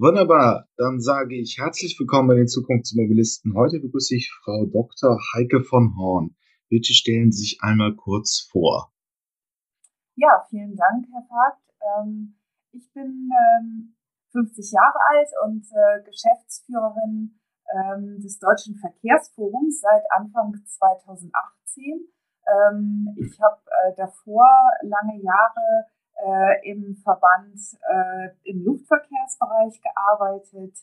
Wunderbar, dann sage ich herzlich willkommen bei den Zukunftsmobilisten. Heute begrüße ich Frau Dr. Heike von Horn. Bitte stellen Sie sich einmal kurz vor. Ja, vielen Dank, Herr Vogt. Ähm, ich bin ähm, 50 Jahre alt und äh, Geschäftsführerin ähm, des Deutschen Verkehrsforums seit Anfang 2018. Ähm, ich habe äh, davor lange Jahre äh, im Verband äh, im Luftverkehrsbereich gearbeitet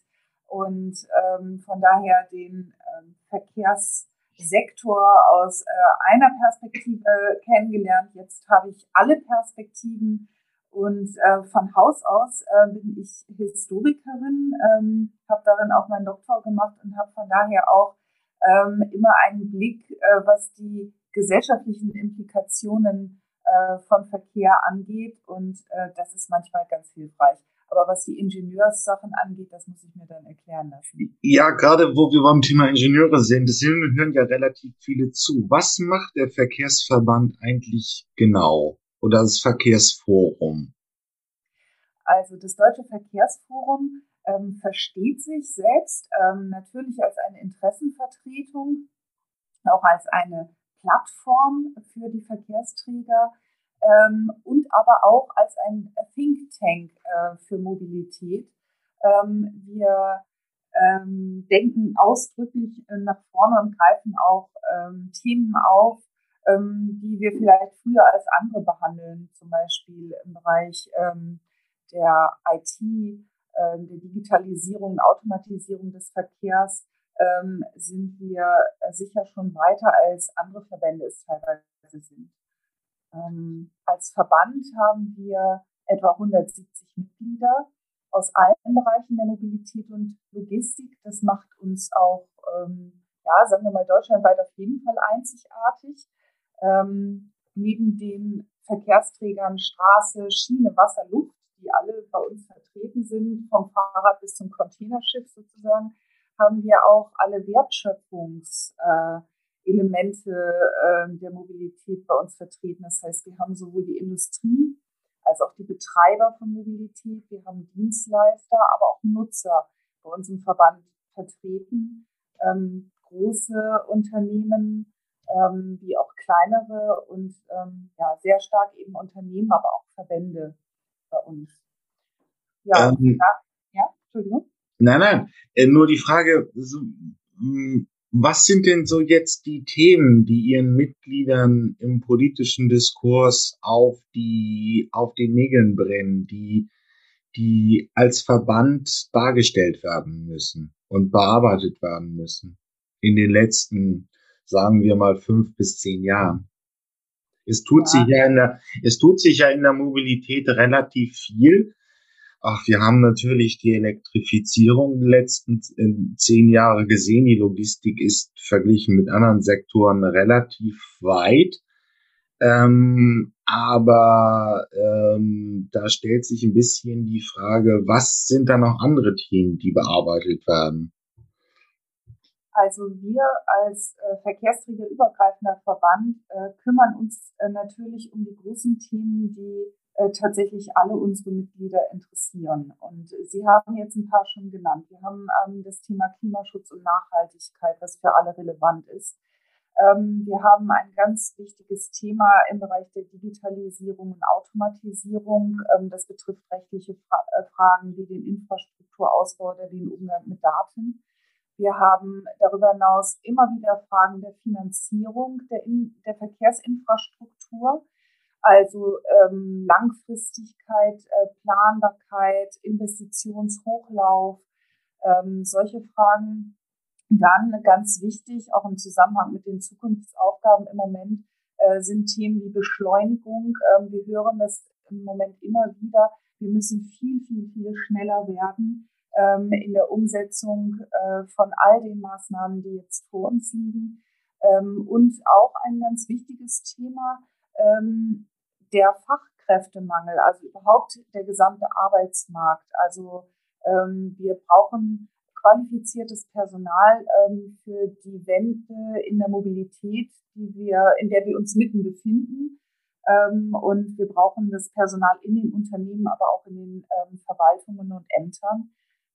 und ähm, von daher den ähm, Verkehrssektor aus äh, einer Perspektive kennengelernt. Jetzt habe ich alle Perspektiven und äh, von Haus aus äh, bin ich Historikerin, ähm, habe darin auch meinen Doktor gemacht und habe von daher auch ähm, immer einen Blick, äh, was die gesellschaftlichen Implikationen äh, von Verkehr angeht. Und äh, das ist manchmal ganz hilfreich. Aber was die Ingenieurssachen angeht, das muss ich mir dann erklären lassen. Ja, gerade wo wir beim Thema Ingenieure sind, das hören ja relativ viele zu. Was macht der Verkehrsverband eigentlich genau? Oder das Verkehrsforum? Also das Deutsche Verkehrsforum ähm, versteht sich selbst ähm, natürlich als eine Interessenvertretung, auch als eine Plattform für die Verkehrsträger ähm, und aber auch als ein Think Tank äh, für Mobilität. Ähm, wir ähm, denken ausdrücklich äh, nach vorne und greifen auch ähm, Themen auf, ähm, die wir vielleicht früher als andere behandeln, zum Beispiel im Bereich ähm, der IT, äh, der Digitalisierung, Automatisierung des Verkehrs ähm, sind wir sicher schon weiter als andere Verbände es teilweise sind. Ähm, als Verband haben wir etwa 170 Mitglieder aus allen Bereichen der Mobilität und Logistik. Das macht uns auch, ähm, ja, sagen wir mal, deutschlandweit auf jeden Fall einzigartig. Ähm, neben den Verkehrsträgern Straße, Schiene, Wasser, Luft, die alle bei uns vertreten sind, vom Fahrrad bis zum Containerschiff sozusagen, haben wir auch alle Wertschöpfungselemente äh, der Mobilität bei uns vertreten. Das heißt, wir haben sowohl die Industrie als auch die Betreiber von Mobilität, wir haben Dienstleister, aber auch Nutzer bei uns im Verband vertreten. Ähm, große Unternehmen ähm, wie auch kleinere und ähm, ja, sehr stark eben Unternehmen, aber auch Verbände bei uns. Ja, ähm, ja, ja, Entschuldigung. Nein, nein. Äh, nur die Frage, hm, was sind denn so jetzt die Themen, die Ihren Mitgliedern im politischen Diskurs auf die, auf den Nägeln brennen, die, die als Verband dargestellt werden müssen und bearbeitet werden müssen in den letzten, sagen wir mal, fünf bis zehn Jahren? Es tut ja. sich ja in der, es tut sich ja in der Mobilität relativ viel. Ach, wir haben natürlich die Elektrifizierung die letzten zehn Jahre gesehen. Die Logistik ist verglichen mit anderen Sektoren relativ weit. Ähm, aber ähm, da stellt sich ein bisschen die Frage, was sind da noch andere Themen, die bearbeitet werden? Also wir als äh, verkehrsträgerübergreifender Verband äh, kümmern uns äh, natürlich um die großen Themen, die äh, tatsächlich alle unsere Mitglieder interessieren. Und Sie haben jetzt ein paar schon genannt. Wir haben ähm, das Thema Klimaschutz und Nachhaltigkeit, was für alle relevant ist. Ähm, wir haben ein ganz wichtiges Thema im Bereich der Digitalisierung und Automatisierung. Ähm, das betrifft rechtliche Fra äh, Fragen wie den Infrastrukturausbau oder den Umgang mit Daten. Wir haben darüber hinaus immer wieder Fragen der Finanzierung der, in der Verkehrsinfrastruktur also ähm, Langfristigkeit, äh, Planbarkeit, Investitionshochlauf, ähm, solche Fragen. Dann ganz wichtig, auch im Zusammenhang mit den Zukunftsaufgaben im Moment, äh, sind Themen wie Beschleunigung. Ähm, wir hören das im Moment immer wieder. Wir müssen viel, viel, viel schneller werden ähm, in der Umsetzung äh, von all den Maßnahmen, die jetzt vor uns liegen. Ähm, und auch ein ganz wichtiges Thema, ähm, der Fachkräftemangel, also überhaupt der gesamte Arbeitsmarkt. Also ähm, wir brauchen qualifiziertes Personal ähm, für die Wende in der Mobilität, die wir, in der wir uns mitten befinden. Ähm, und wir brauchen das Personal in den Unternehmen, aber auch in den ähm, Verwaltungen und Ämtern.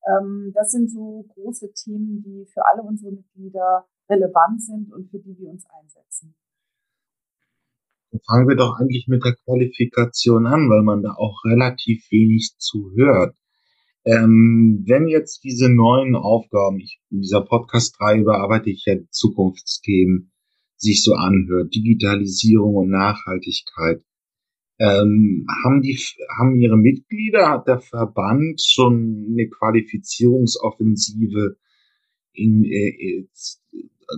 Ähm, das sind so große Themen, die für alle unsere Mitglieder relevant sind und für die wir uns einsetzen. Fangen wir doch eigentlich mit der Qualifikation an, weil man da auch relativ wenig zu hört. Ähm, wenn jetzt diese neuen Aufgaben, ich, in dieser Podcast-Reihe bearbeite ich ja Zukunftsthemen, sich so anhört, Digitalisierung und Nachhaltigkeit, ähm, haben die, haben ihre Mitglieder, hat der Verband schon eine Qualifizierungsoffensive in, äh,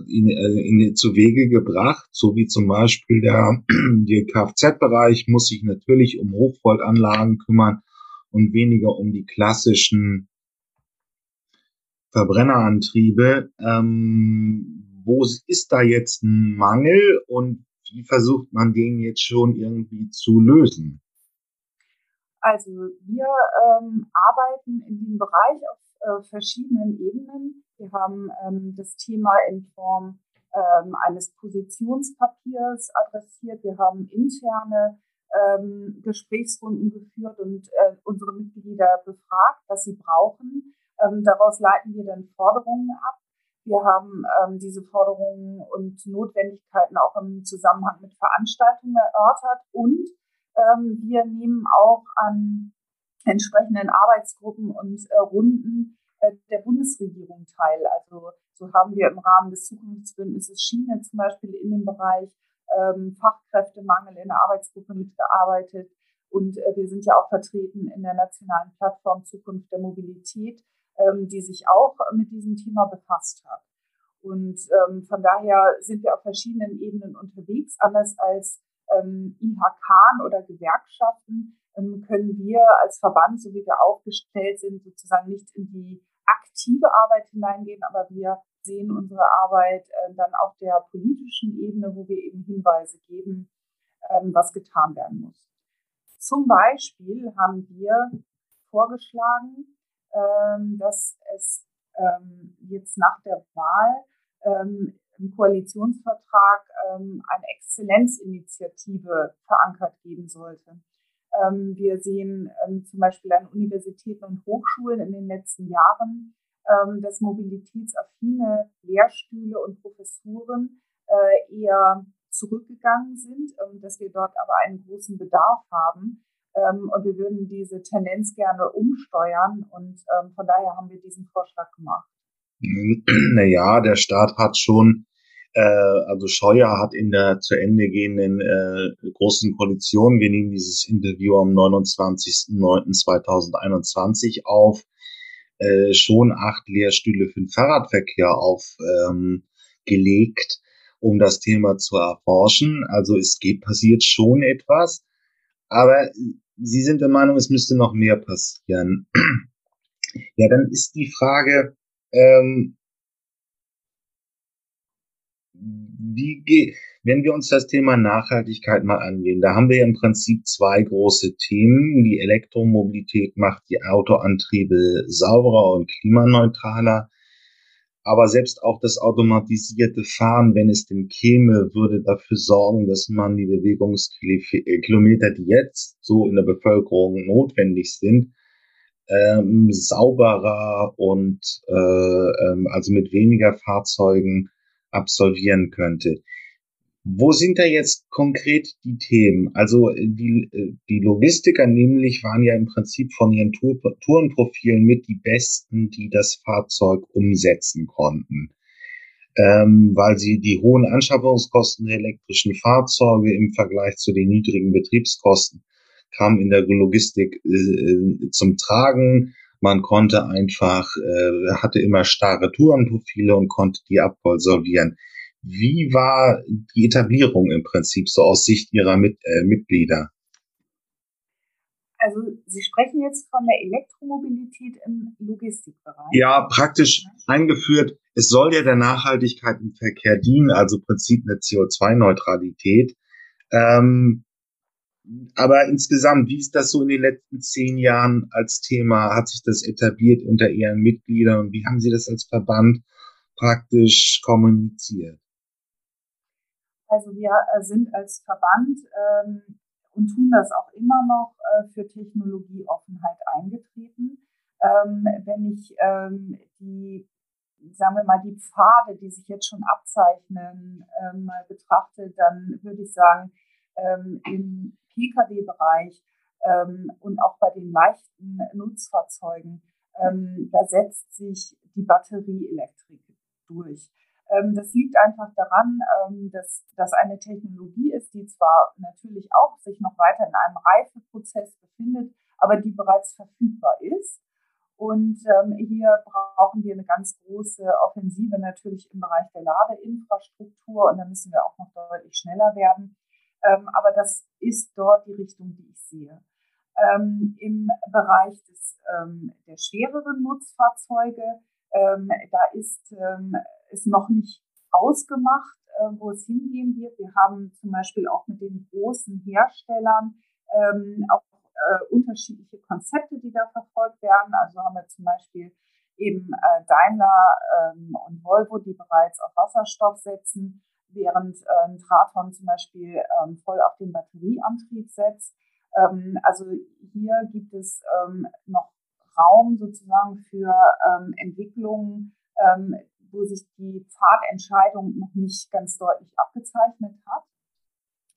in, äh, in, zu Wege gebracht, so wie zum Beispiel der, der Kfz-Bereich muss sich natürlich um Hochvoltanlagen kümmern und weniger um die klassischen Verbrennerantriebe. Ähm, wo ist da jetzt ein Mangel und wie versucht man den jetzt schon irgendwie zu lösen? Also wir ähm, arbeiten in dem Bereich auf äh, verschiedenen Ebenen. Wir haben ähm, das Thema in Form ähm, eines Positionspapiers adressiert. Wir haben interne ähm, Gesprächsrunden geführt und äh, unsere Mitglieder befragt, was sie brauchen. Ähm, daraus leiten wir dann Forderungen ab. Wir haben ähm, diese Forderungen und Notwendigkeiten auch im Zusammenhang mit Veranstaltungen erörtert und ähm, wir nehmen auch an entsprechenden Arbeitsgruppen und äh, Runden äh, der Bundesregierung teil. Also so haben wir im Rahmen des Zukunftsbündnisses Schiene zum Beispiel in dem Bereich ähm, Fachkräftemangel in der Arbeitsgruppe mitgearbeitet. Und äh, wir sind ja auch vertreten in der nationalen Plattform Zukunft der Mobilität, ähm, die sich auch mit diesem Thema befasst hat. Und ähm, von daher sind wir auf verschiedenen Ebenen unterwegs. Anders als ähm, IHK oder Gewerkschaften ähm, können wir als Verband, so wie wir aufgestellt sind, sozusagen nicht in die aktive Arbeit hineingehen, aber wir sehen unsere Arbeit äh, dann auf der politischen Ebene, wo wir eben Hinweise geben, ähm, was getan werden muss. Zum Beispiel haben wir vorgeschlagen, ähm, dass es ähm, jetzt nach der Wahl ähm, im Koalitionsvertrag ähm, eine Exzellenzinitiative verankert geben sollte. Ähm, wir sehen ähm, zum Beispiel an Universitäten und Hochschulen in den letzten Jahren, ähm, dass mobilitätsaffine Lehrstühle und Professuren äh, eher zurückgegangen sind, ähm, dass wir dort aber einen großen Bedarf haben. Ähm, und wir würden diese Tendenz gerne umsteuern. Und von daher haben wir diesen Vorschlag gemacht. Naja, der Staat hat schon äh, also Scheuer hat in der zu Ende gehenden äh, großen Koalition, wir nehmen dieses Interview am 29.09.2021 auf, äh, schon acht Lehrstühle für den Fahrradverkehr aufgelegt, ähm, um das Thema zu erforschen. Also es geht, passiert schon etwas, aber Sie sind der Meinung, es müsste noch mehr passieren. ja, dann ist die Frage, ähm, wie wenn wir uns das Thema Nachhaltigkeit mal angehen, da haben wir ja im Prinzip zwei große Themen. Die Elektromobilität macht die Autoantriebe sauberer und klimaneutraler. Aber selbst auch das automatisierte Fahren, wenn es denn käme, würde dafür sorgen, dass man die Bewegungskilometer, die jetzt so in der Bevölkerung notwendig sind, ähm, sauberer und äh, ähm, also mit weniger Fahrzeugen absolvieren könnte. Wo sind da jetzt konkret die Themen? Also die, die Logistiker nämlich waren ja im Prinzip von ihren Tour, Tourenprofilen mit die besten, die das Fahrzeug umsetzen konnten. Ähm, weil sie die hohen Anschaffungskosten der elektrischen Fahrzeuge im Vergleich zu den niedrigen Betriebskosten kamen in der Logistik äh, zum Tragen. Man konnte einfach, äh, hatte immer starre Tourenprofile und konnte die absolvieren. Wie war die Etablierung im Prinzip so aus Sicht Ihrer Mit äh, Mitglieder? Also Sie sprechen jetzt von der Elektromobilität im Logistikbereich. Ja, praktisch eingeführt. Es soll ja der Nachhaltigkeit im Verkehr dienen, also Prinzip eine CO2-Neutralität. Ähm, aber insgesamt, wie ist das so in den letzten zehn Jahren als Thema? Hat sich das etabliert unter Ihren Mitgliedern und wie haben Sie das als Verband praktisch kommuniziert? Also wir äh, sind als Verband ähm, und tun das auch immer noch äh, für Technologieoffenheit eingetreten. Ähm, wenn ich ähm, die, sagen wir mal, die Pfade, die sich jetzt schon abzeichnen, ähm, mal betrachte, dann würde ich sagen, ähm, im Pkw-Bereich ähm, und auch bei den leichten Nutzfahrzeugen, ähm, da setzt sich die Batterieelektrik durch. Ähm, das liegt einfach daran, ähm, dass das eine Technologie ist, die zwar natürlich auch sich noch weiter in einem Reifeprozess befindet, aber die bereits verfügbar ist. Und ähm, hier brauchen wir eine ganz große Offensive natürlich im Bereich der Ladeinfrastruktur und da müssen wir auch noch deutlich schneller werden. Ähm, aber das ist dort die Richtung, die ich sehe. Ähm, Im Bereich des, ähm, der schwereren Nutzfahrzeuge, ähm, da ist ähm, es noch nicht ausgemacht, äh, wo es hingehen wird. Wir haben zum Beispiel auch mit den großen Herstellern ähm, auch äh, unterschiedliche Konzepte, die da verfolgt werden. Also haben wir zum Beispiel eben äh, Daimler ähm, und Volvo, die bereits auf Wasserstoff setzen, während äh, Traton zum Beispiel ähm, voll auf den Batterieantrieb setzt. Ähm, also hier gibt es ähm, noch Raum sozusagen für Entwicklungen, wo sich die Pfadentscheidung noch nicht ganz deutlich abgezeichnet hat.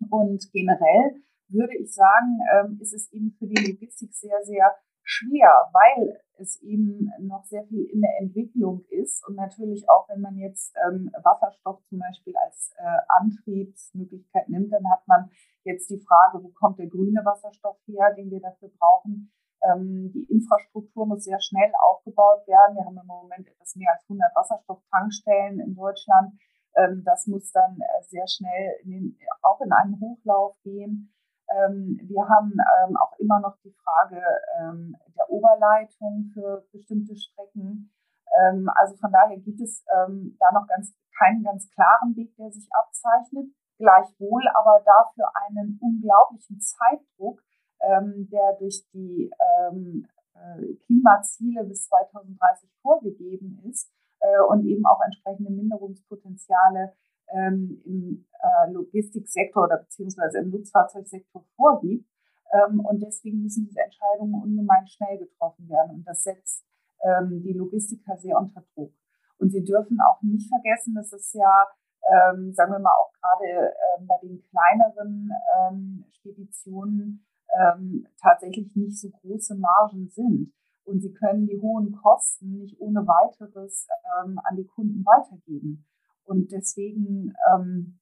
Und generell würde ich sagen, ist es eben für die Logistik sehr, sehr schwer, weil es eben noch sehr viel in der Entwicklung ist und natürlich auch, wenn man jetzt ähm, Wasserstoff zum Beispiel als äh, Antriebsmöglichkeit nimmt, dann hat man jetzt die Frage, wo kommt der grüne Wasserstoff her, den wir dafür brauchen. Ähm, die Infrastruktur muss sehr schnell aufgebaut werden. Wir haben im Moment etwas mehr als 100 Wasserstofftankstellen in Deutschland. Ähm, das muss dann äh, sehr schnell in den, auch in einen Hochlauf gehen. Ähm, wir haben ähm, auch immer noch die Frage ähm, der Oberleitung für bestimmte Strecken. Ähm, also von daher gibt es ähm, da noch ganz, keinen ganz klaren Weg, der sich abzeichnet. Gleichwohl aber dafür einen unglaublichen Zeitdruck, ähm, der durch die äh, Klimaziele bis 2030 vorgegeben ist äh, und eben auch entsprechende Minderungspotenziale ähm, im äh, Logistiksektor oder beziehungsweise im Nutzfahrzeugsektor vorgibt. Ähm, und deswegen müssen diese Entscheidungen ungemein schnell getroffen werden. Und das setzt ähm, die Logistiker sehr unter Druck. Und sie dürfen auch nicht vergessen, dass es ja, ähm, sagen wir mal, auch gerade ähm, bei den kleineren ähm, Speditionen ähm, tatsächlich nicht so große Margen sind. Und sie können die hohen Kosten nicht ohne weiteres ähm, an die Kunden weitergeben. Und deswegen ähm,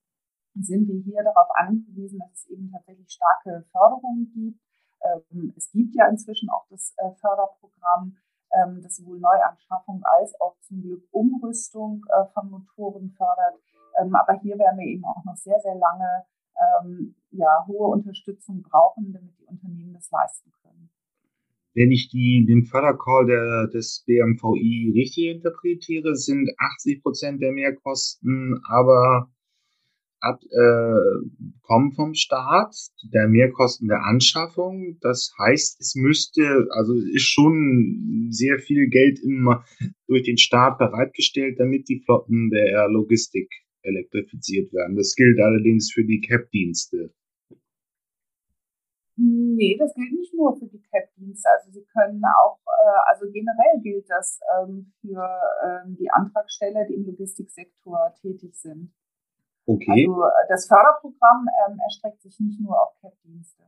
sind wir hier darauf angewiesen, dass es eben tatsächlich starke Förderungen gibt. Ähm, es gibt ja inzwischen auch das äh, Förderprogramm, ähm, das sowohl Neuanschaffung als auch zum Glück Umrüstung äh, von Motoren fördert. Ähm, aber hier werden wir eben auch noch sehr, sehr lange ähm, ja, hohe Unterstützung brauchen, damit die Unternehmen das leisten können wenn ich die, den Fördercall der, des BMVI richtig interpretiere, sind 80 Prozent der Mehrkosten aber ab, äh, kommen vom Staat, der Mehrkosten der Anschaffung. Das heißt, es müsste, also ist schon sehr viel Geld immer durch den Staat bereitgestellt, damit die Flotten der Logistik elektrifiziert werden. Das gilt allerdings für die CAP-Dienste. Nee, das gilt nicht nur für die CAP-Dienste. Also sie können auch, äh, also generell gilt das ähm, für ähm, die Antragsteller, die im Logistiksektor tätig sind. Okay. Also äh, das Förderprogramm ähm, erstreckt sich nicht nur auf CAP-Dienste.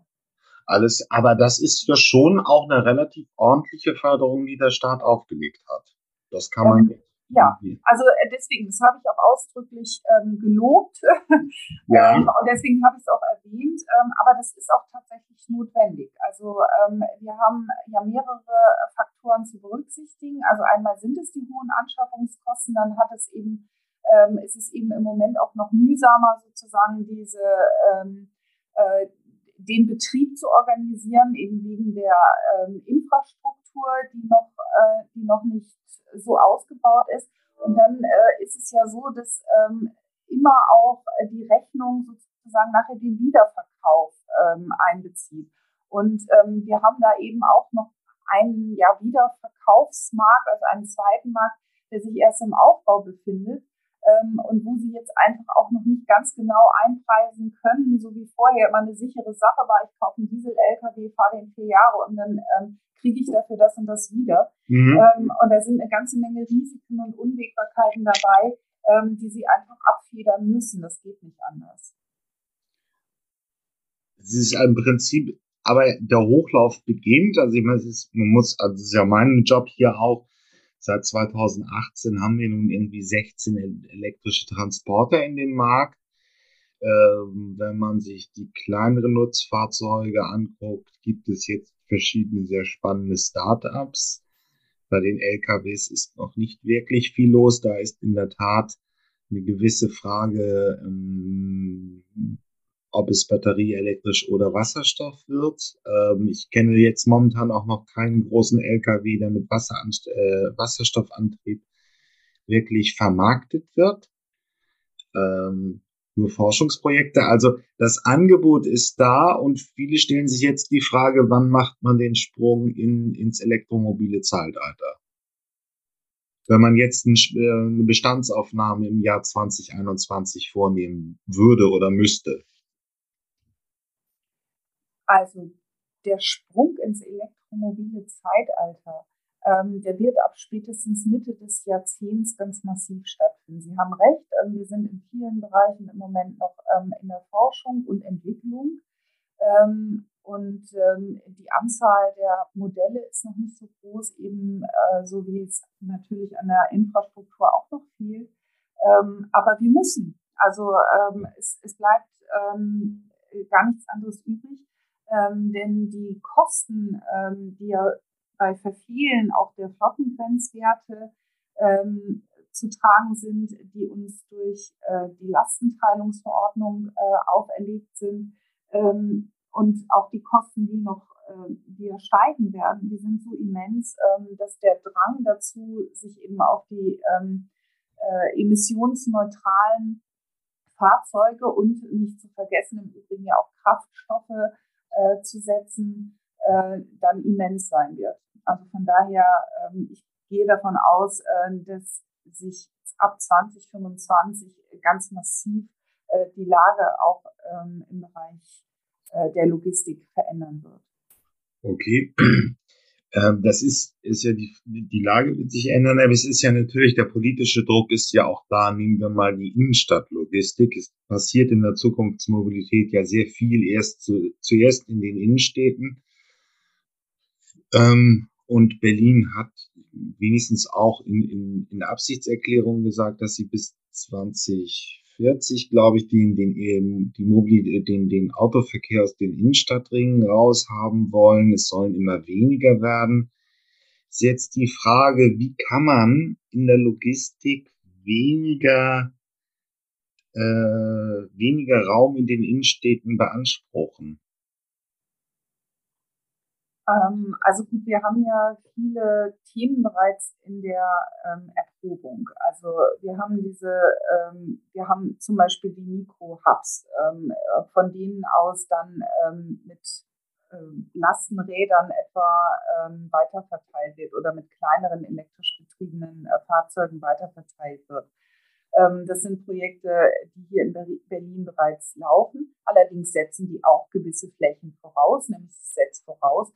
Alles, aber das ist ja schon auch eine relativ ordentliche Förderung, die der Staat aufgelegt hat. Das kann man ähm, ja, also äh, deswegen, das habe ich auch ausdrücklich ähm, gelobt ja. ähm, und deswegen habe ich es auch erwähnt, ähm, aber das ist auch tatsächlich notwendig. Also ähm, wir haben ja mehrere Faktoren zu berücksichtigen. Also einmal sind es die hohen Anschaffungskosten, dann hat es eben, ähm, ist es eben im Moment auch noch mühsamer sozusagen diese äh, den Betrieb zu organisieren, eben wegen der ähm, Infrastruktur, die noch, äh, die noch nicht so ausgebaut ist. Und dann äh, ist es ja so, dass ähm, immer auch äh, die Rechnung sozusagen nachher den Wiederverkauf ähm, einbezieht. Und ähm, wir haben da eben auch noch einen ja, Wiederverkaufsmarkt, also einen zweiten Markt, der sich erst im Aufbau befindet ähm, und wo sie jetzt einfach auch noch nicht ganz genau einpreisen können, so wie vorher immer eine sichere Sache war, ich kaufe einen Diesel-LKW, fahre den vier Jahre und dann ähm, kriege ich dafür das und das wieder. Mhm. Ähm, und da sind eine ganze Menge Risiken und Unwägbarkeiten dabei, ähm, die sie einfach abfedern müssen. Das geht nicht anders. Es ist im Prinzip, aber der Hochlauf beginnt. Also ich meine, es ist, man muss, also es ist ja mein Job hier auch. Seit 2018 haben wir nun irgendwie 16 elektrische Transporter in dem Markt. Ähm, wenn man sich die kleineren Nutzfahrzeuge anguckt, gibt es jetzt verschiedene sehr spannende Startups. Bei den LKWs ist noch nicht wirklich viel los. Da ist in der Tat eine gewisse Frage, ähm, ob es batterieelektrisch oder Wasserstoff wird. Ähm, ich kenne jetzt momentan auch noch keinen großen LKW, der mit äh, Wasserstoffantrieb wirklich vermarktet wird. Ähm, nur Forschungsprojekte. Also das Angebot ist da und viele stellen sich jetzt die Frage, wann macht man den Sprung in, ins elektromobile Zeitalter? Wenn man jetzt äh, eine Bestandsaufnahme im Jahr 2021 vornehmen würde oder müsste. Also der Sprung ins elektromobile Zeitalter ähm, der wird ab spätestens Mitte des Jahrzehnts ganz massiv stattfinden. Sie haben recht, ähm, wir sind in vielen Bereichen im Moment noch ähm, in der Forschung und Entwicklung. Ähm, und die Anzahl der Modelle ist noch nicht so groß, eben äh, so wie es natürlich an der Infrastruktur auch noch fehlt. Aber wir müssen. Also es, es bleibt gar nichts anderes übrig. Denn die Kosten, die ja bei Verfehlen auch der Flottengrenzwerte ähm, zu tragen sind, die uns durch äh, die Lastenteilungsverordnung äh, auferlegt sind. Ähm, und auch die Kosten, die noch äh, die steigen werden, die sind so immens, ähm, dass der Drang dazu, sich eben auf die ähm, äh, emissionsneutralen Fahrzeuge und nicht zu vergessen im Übrigen ja auch Kraftstoffe äh, zu setzen, äh, dann immens sein wird. Also von daher, ähm, ich gehe davon aus, äh, dass sich ab 2025 ganz massiv äh, die Lage auch ähm, im Bereich äh, der Logistik verändern wird. Okay. Ähm, das ist, ist ja die, die Lage wird sich ändern, aber es ist ja natürlich, der politische Druck ist ja auch da. Nehmen wir mal die Innenstadtlogistik. Es passiert in der Zukunftsmobilität ja sehr viel erst zu, zuerst in den Innenstädten. Ähm, und Berlin hat wenigstens auch in, in, in Absichtserklärung gesagt, dass sie bis 2040, glaube ich, den, den, die Mobil den, den Autoverkehr aus den Innenstadtringen raus haben wollen. Es sollen immer weniger werden. Ist jetzt die Frage, wie kann man in der Logistik weniger, äh, weniger Raum in den Innenstädten beanspruchen? Ähm, also gut, wir haben ja viele Themen bereits in der ähm, Erprobung. Also wir haben diese, ähm, wir haben zum Beispiel die Mikro-Hubs, ähm, von denen aus dann ähm, mit ähm, Lastenrädern etwa ähm, weiterverteilt wird oder mit kleineren elektrisch betriebenen äh, Fahrzeugen weiterverteilt wird. Ähm, das sind Projekte, die hier in Berlin bereits laufen. Allerdings setzen die auch gewisse Flächen voraus, nämlich es setzt voraus,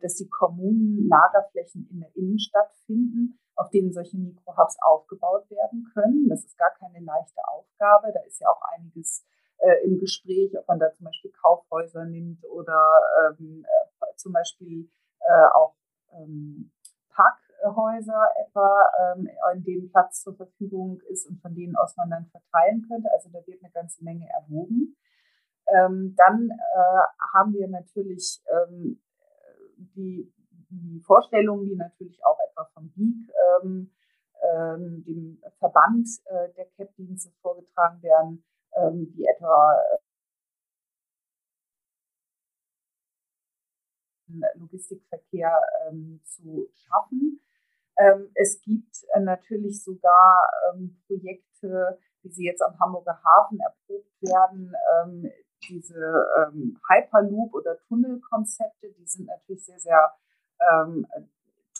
dass die Kommunen Lagerflächen in der Innenstadt finden, auf denen solche Mikrohubs aufgebaut werden können. Das ist gar keine leichte Aufgabe. Da ist ja auch einiges äh, im Gespräch, ob man da zum Beispiel Kaufhäuser nimmt oder ähm, äh, zum Beispiel äh, auch ähm, Parkhäuser etwa, ähm, in denen Platz zur Verfügung ist und von denen aus man dann verteilen könnte. Also da wird eine ganze Menge erwogen. Ähm, dann äh, haben wir natürlich ähm, die, die Vorstellungen, die natürlich auch etwa vom BIG, ähm, ähm, dem Verband äh, der CAP-Dienste vorgetragen werden, ähm, wie etwa äh, Logistikverkehr ähm, zu schaffen. Ähm, es gibt äh, natürlich sogar ähm, Projekte, wie sie jetzt am Hamburger Hafen erprobt werden, diese ähm, Hyperloop- oder Tunnelkonzepte, die sind natürlich sehr, sehr ähm,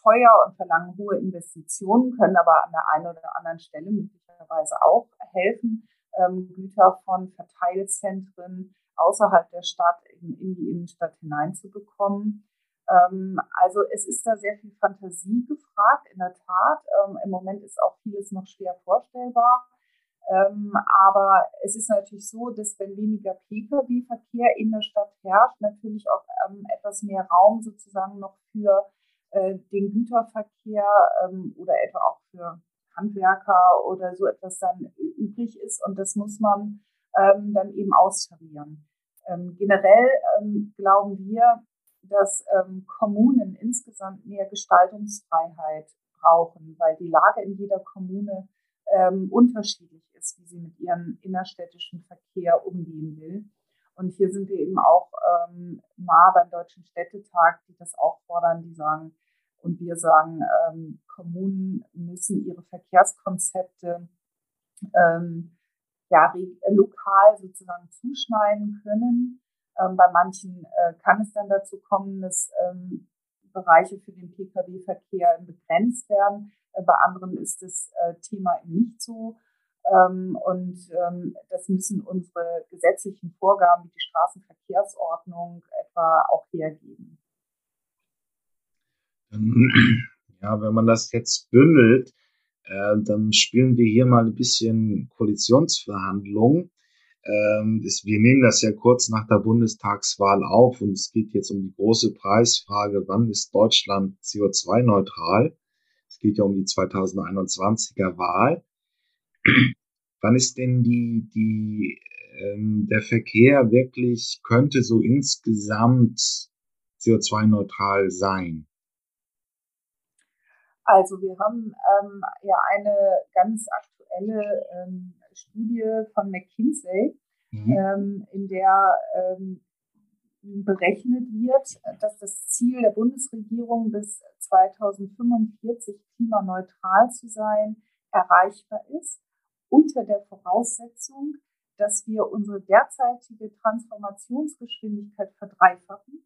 teuer und verlangen hohe Investitionen, können aber an der einen oder anderen Stelle möglicherweise auch helfen, ähm, Güter von Verteilzentren außerhalb der Stadt in, in die Innenstadt hineinzubekommen. Ähm, also es ist da sehr viel Fantasie gefragt, in der Tat. Ähm, Im Moment ist auch vieles noch schwer vorstellbar. Ähm, aber es ist natürlich so, dass wenn weniger Pkw-Verkehr in der Stadt herrscht, natürlich auch ähm, etwas mehr Raum sozusagen noch für äh, den Güterverkehr ähm, oder etwa auch für Handwerker oder so etwas dann übrig ist. Und das muss man ähm, dann eben austarieren. Ähm, generell ähm, glauben wir, dass Kommunen insgesamt mehr Gestaltungsfreiheit brauchen, weil die Lage in jeder Kommune unterschiedlich ist, wie sie mit ihrem innerstädtischen Verkehr umgehen will. Und hier sind wir eben auch ähm, nah beim Deutschen Städtetag, die das auch fordern, die sagen, und wir sagen, ähm, Kommunen müssen ihre Verkehrskonzepte ähm, ja, lokal sozusagen zuschneiden können. Ähm, bei manchen äh, kann es dann dazu kommen, dass ähm, Bereiche für den Pkw-Verkehr begrenzt werden. Äh, bei anderen ist das äh, Thema nicht so. Ähm, und ähm, das müssen unsere gesetzlichen Vorgaben wie die Straßenverkehrsordnung etwa auch hergeben. Ja, wenn man das jetzt bündelt, äh, dann spielen wir hier mal ein bisschen Koalitionsverhandlungen. Ähm, das, wir nehmen das ja kurz nach der Bundestagswahl auf und es geht jetzt um die große Preisfrage, wann ist Deutschland CO2-neutral? Es geht ja um die 2021er Wahl. wann ist denn die, die, ähm, der Verkehr wirklich, könnte so insgesamt CO2-neutral sein? Also wir haben ähm, ja eine ganz aktuelle ähm, Studie von McKinsey, mhm. ähm, in der ähm, berechnet wird, dass das Ziel der Bundesregierung bis 2045 klimaneutral zu sein erreichbar ist, unter der Voraussetzung, dass wir unsere derzeitige Transformationsgeschwindigkeit verdreifachen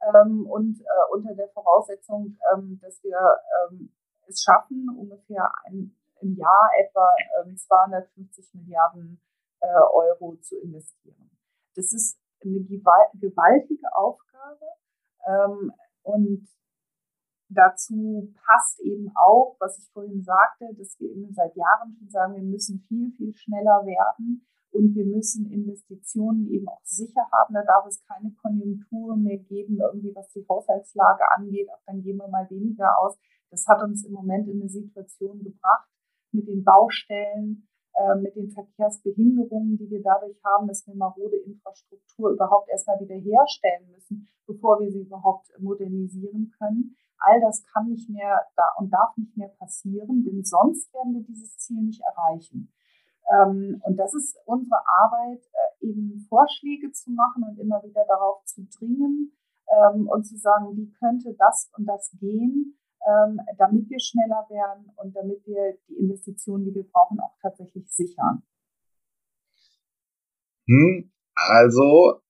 ähm, und äh, unter der Voraussetzung, ähm, dass wir ähm, es schaffen, ungefähr ein, im Jahr etwa 250 ähm, Milliarden äh, Euro zu investieren. Das ist eine gewaltige Aufgabe ähm, und dazu passt eben auch, was ich vorhin sagte, dass wir eben seit Jahren schon sagen, wir müssen viel, viel schneller werden und wir müssen Investitionen eben auch sicher haben. Da darf es keine Konjunkturen mehr geben, irgendwie was die Haushaltslage angeht. Auch dann gehen wir mal weniger aus. Das hat uns im Moment in eine Situation gebracht mit den Baustellen, äh, mit den Verkehrsbehinderungen, die wir dadurch haben, dass wir marode Infrastruktur überhaupt erstmal wieder herstellen müssen, bevor wir sie überhaupt modernisieren können. All das kann nicht mehr und darf nicht mehr passieren, denn sonst werden wir dieses Ziel nicht erreichen. Ähm, und das ist unsere Arbeit, äh, eben Vorschläge zu machen und immer wieder darauf zu dringen ähm, und zu sagen, wie könnte das und das gehen, ähm, damit wir schneller werden und damit wir die Investitionen, die wir brauchen, auch tatsächlich sichern. Hm, also,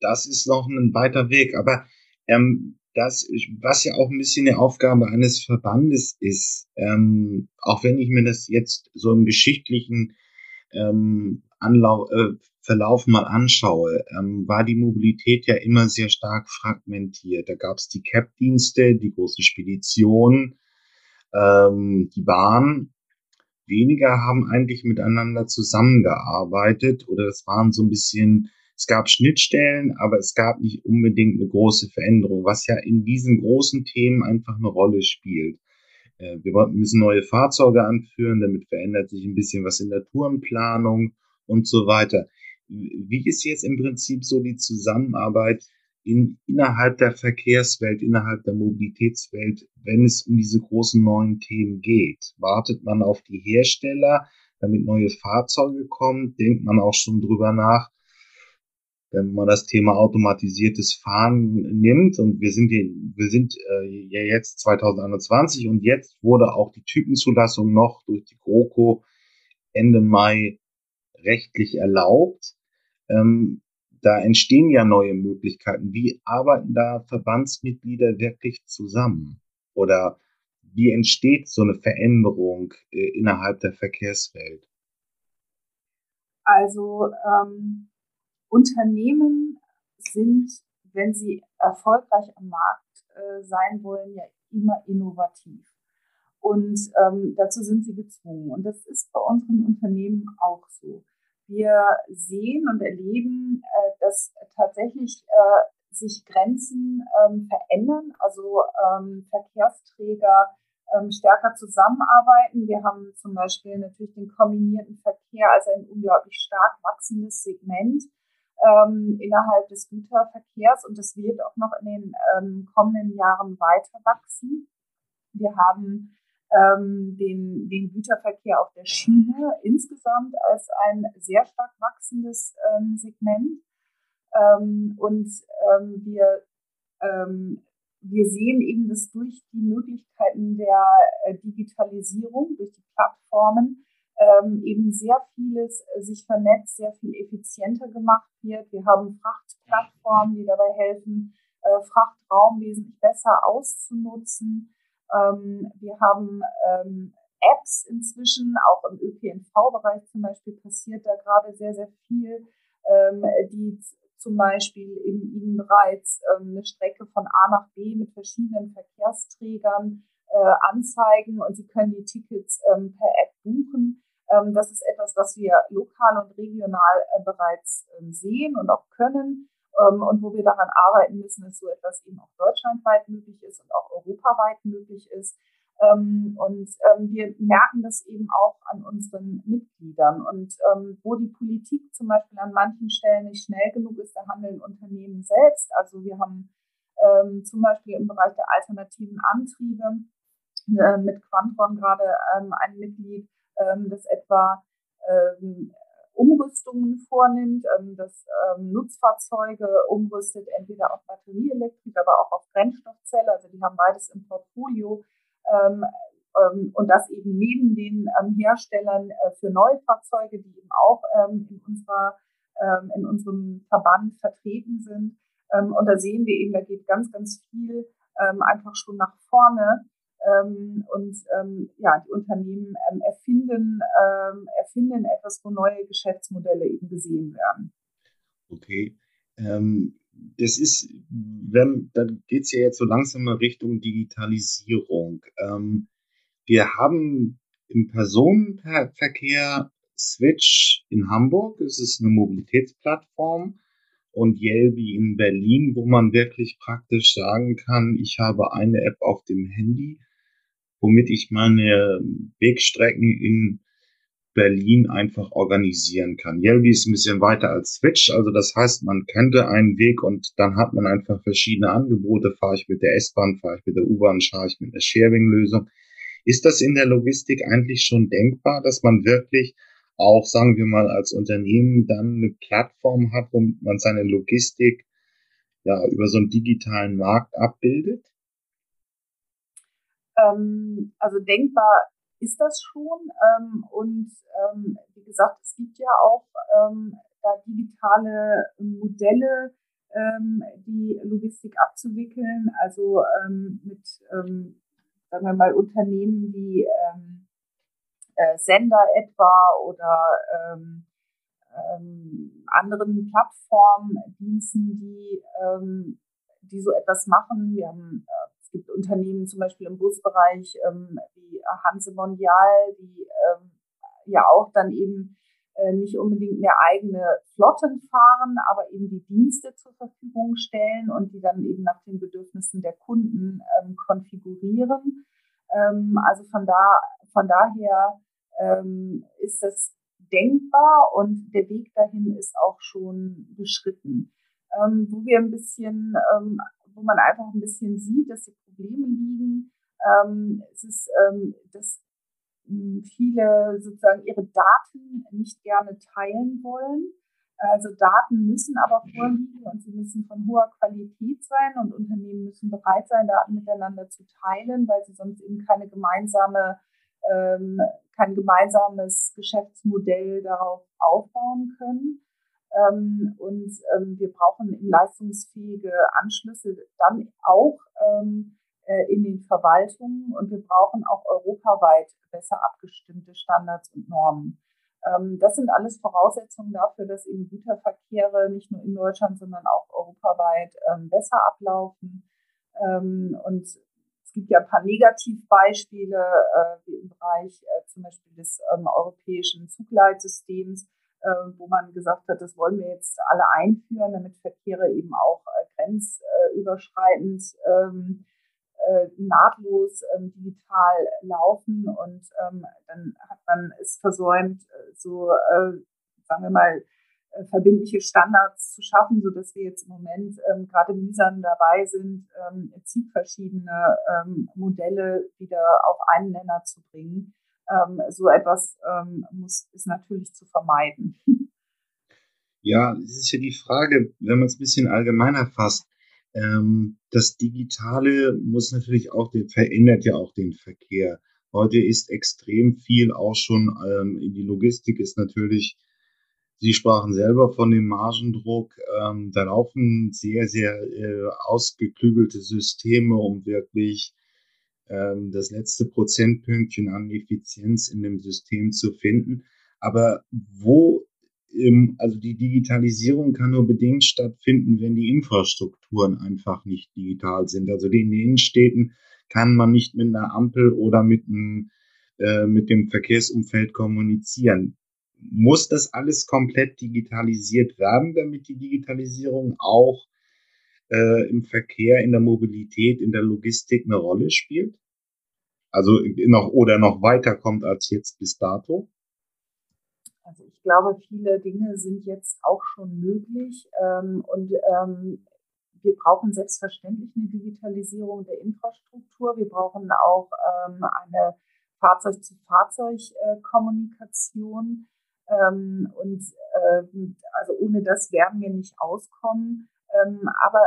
das ist noch ein weiter Weg, aber ähm, das, was ja auch ein bisschen eine Aufgabe eines Verbandes ist, ähm, auch wenn ich mir das jetzt so im geschichtlichen ähm, Anlauf, äh, Verlauf mal anschaue, ähm, war die Mobilität ja immer sehr stark fragmentiert. Da gab es die CAP-Dienste, die großen Speditionen, ähm, die Bahn. Weniger haben eigentlich miteinander zusammengearbeitet oder es waren so ein bisschen es gab Schnittstellen, aber es gab nicht unbedingt eine große Veränderung, was ja in diesen großen Themen einfach eine Rolle spielt. Äh, wir müssen neue Fahrzeuge anführen, damit verändert sich ein bisschen was in der Tourenplanung und so weiter. Wie ist jetzt im Prinzip so die Zusammenarbeit in, innerhalb der Verkehrswelt, innerhalb der Mobilitätswelt, wenn es um diese großen neuen Themen geht? Wartet man auf die Hersteller, damit neue Fahrzeuge kommen? Denkt man auch schon drüber nach, wenn man das Thema automatisiertes Fahren nimmt und wir sind hier, wir sind äh, ja jetzt 2021 und jetzt wurde auch die Typenzulassung noch durch die GroKo Ende Mai rechtlich erlaubt. Ähm, da entstehen ja neue Möglichkeiten. Wie arbeiten da Verbandsmitglieder wirklich zusammen? Oder wie entsteht so eine Veränderung äh, innerhalb der Verkehrswelt? Also ähm, Unternehmen sind, wenn sie erfolgreich am Markt äh, sein wollen, ja immer innovativ. Und ähm, dazu sind sie gezwungen. Und das ist bei unseren Unternehmen auch so. Wir sehen und erleben, äh, dass tatsächlich äh, sich Grenzen ähm, verändern, also ähm, Verkehrsträger ähm, stärker zusammenarbeiten. Wir haben zum Beispiel natürlich den kombinierten Verkehr als ein unglaublich stark wachsendes Segment ähm, innerhalb des Güterverkehrs und das wird auch noch in den ähm, kommenden Jahren weiter wachsen. Wir haben ähm, den, den Güterverkehr auf der Schiene insgesamt als ein sehr stark wachsendes ähm, Segment. Ähm, und ähm, wir, ähm, wir sehen eben, dass durch die Möglichkeiten der äh, Digitalisierung, durch die Plattformen, ähm, eben sehr vieles äh, sich vernetzt, sehr viel effizienter gemacht wird. Wir haben Frachtplattformen, die dabei helfen, äh, Frachtraum wesentlich besser auszunutzen. Ähm, wir haben ähm, Apps inzwischen, auch im ÖPNV-Bereich zum Beispiel passiert da gerade sehr, sehr viel, ähm, die zum Beispiel in Ihnen bereits ähm, eine Strecke von A nach B mit verschiedenen Verkehrsträgern äh, anzeigen und Sie können die Tickets ähm, per App buchen. Ähm, das ist etwas, was wir lokal und regional äh, bereits ähm, sehen und auch können und wo wir daran arbeiten müssen, dass so etwas eben auch deutschlandweit möglich ist und auch europaweit möglich ist. Ähm, und ähm, wir merken das eben auch an unseren Mitgliedern. Und ähm, wo die Politik zum Beispiel an manchen Stellen nicht schnell genug ist, da handeln Unternehmen selbst. Also wir haben ähm, zum Beispiel im Bereich der alternativen Antriebe äh, mit Quantron gerade ähm, ein Mitglied, ähm, das etwa Umrüstungen vornimmt, das Nutzfahrzeuge umrüstet, entweder auf Batterieelektrik, aber auch auf Brennstoffzelle. Also die haben beides im Portfolio ähm, ähm, und das eben neben den ähm, Herstellern äh, für neue Fahrzeuge, die eben auch ähm, in unserer ähm, in unserem Verband vertreten sind. Ähm, und da sehen wir eben, da geht ganz, ganz viel ähm, einfach schon nach vorne. Ähm, und ähm, ja, die Unternehmen ähm, erfinden, ähm, erfinden etwas, wo neue Geschäftsmodelle eben gesehen werden. Okay. Ähm, das ist, wenn, dann geht's ja jetzt so langsam mal Richtung Digitalisierung. Ähm, wir haben im Personenverkehr Switch in Hamburg, es ist eine Mobilitätsplattform, und Yelby in Berlin, wo man wirklich praktisch sagen kann, ich habe eine App auf dem Handy, womit ich meine Wegstrecken in Berlin einfach organisieren kann. Yelby ist ein bisschen weiter als Switch, also das heißt, man könnte einen Weg und dann hat man einfach verschiedene Angebote. Fahre ich mit der S-Bahn, fahre ich mit der U-Bahn, fahre ich mit der Sharing-Lösung. Ist das in der Logistik eigentlich schon denkbar, dass man wirklich auch, sagen wir mal, als Unternehmen dann eine Plattform hat, wo man seine Logistik ja über so einen digitalen Markt abbildet? Ähm, also denkbar ist das schon. Ähm, und ähm, wie gesagt, es gibt ja auch ähm, da digitale Modelle, ähm, die Logistik abzuwickeln, also ähm, mit, ähm, sagen wir mal, Unternehmen wie ähm, äh, Sender etwa oder ähm, ähm, anderen Plattformdiensten, die, ähm, die so etwas machen. Wir haben äh, es gibt Unternehmen zum Beispiel im Busbereich ähm, wie Hanse Mondial, die ähm, ja auch dann eben äh, nicht unbedingt mehr eigene Flotten fahren, aber eben die Dienste zur Verfügung stellen und die dann eben nach den Bedürfnissen der Kunden ähm, konfigurieren. Ähm, also von da, von daher ähm, ist das denkbar und der Weg dahin ist auch schon beschritten. Ähm, wo wir ein bisschen ähm, wo man einfach ein bisschen sieht, dass die Probleme liegen. Ähm, es ist, ähm, dass hm, viele sozusagen ihre Daten nicht gerne teilen wollen. Also Daten müssen aber vorliegen und sie müssen von hoher Qualität sein und Unternehmen müssen bereit sein, Daten miteinander zu teilen, weil sie sonst eben keine gemeinsame, ähm, kein gemeinsames Geschäftsmodell darauf aufbauen können. Ähm, und ähm, wir brauchen leistungsfähige Anschlüsse dann auch ähm, äh, in den Verwaltungen und wir brauchen auch europaweit besser abgestimmte Standards und Normen. Ähm, das sind alles Voraussetzungen dafür, dass eben Güterverkehre nicht nur in Deutschland, sondern auch europaweit ähm, besser ablaufen. Ähm, und es gibt ja ein paar Negativbeispiele, äh, wie im Bereich äh, zum Beispiel des europäischen Zugleitsystems, wo man gesagt hat, das wollen wir jetzt alle einführen, damit Verkehre eben auch äh, grenzüberschreitend ähm, äh, nahtlos ähm, digital laufen und ähm, dann hat man es versäumt, äh, so, sagen wir mal, verbindliche Standards zu schaffen, so dass wir jetzt im Moment ähm, gerade mühsam dabei sind, ähm, verschiedene ähm, Modelle wieder auf einen Nenner zu bringen. Ähm, so etwas ähm, muss ist natürlich zu vermeiden. Ja, es ist ja die Frage, wenn man es ein bisschen allgemeiner fasst, ähm, das Digitale muss natürlich auch, den, verändert ja auch den Verkehr. Heute ist extrem viel auch schon ähm, in die Logistik ist natürlich, Sie sprachen selber von dem Margendruck. Ähm, da laufen sehr, sehr äh, ausgeklügelte Systeme, um wirklich das letzte Prozentpünktchen an Effizienz in dem System zu finden. Aber wo also die Digitalisierung kann nur bedingt stattfinden, wenn die Infrastrukturen einfach nicht digital sind. Also in den Innenstädten kann man nicht mit einer Ampel oder mit, einem, äh, mit dem Verkehrsumfeld kommunizieren. Muss das alles komplett digitalisiert werden, damit die Digitalisierung auch äh, im Verkehr, in der Mobilität, in der Logistik eine Rolle spielt? Also noch oder noch weiter kommt als jetzt bis dato? Also ich glaube, viele Dinge sind jetzt auch schon möglich ähm, und ähm, wir brauchen selbstverständlich eine Digitalisierung der Infrastruktur. Wir brauchen auch ähm, eine Fahrzeug-zu-Fahrzeug-Kommunikation. Ähm, und ähm, also ohne das werden wir nicht auskommen. Ähm, aber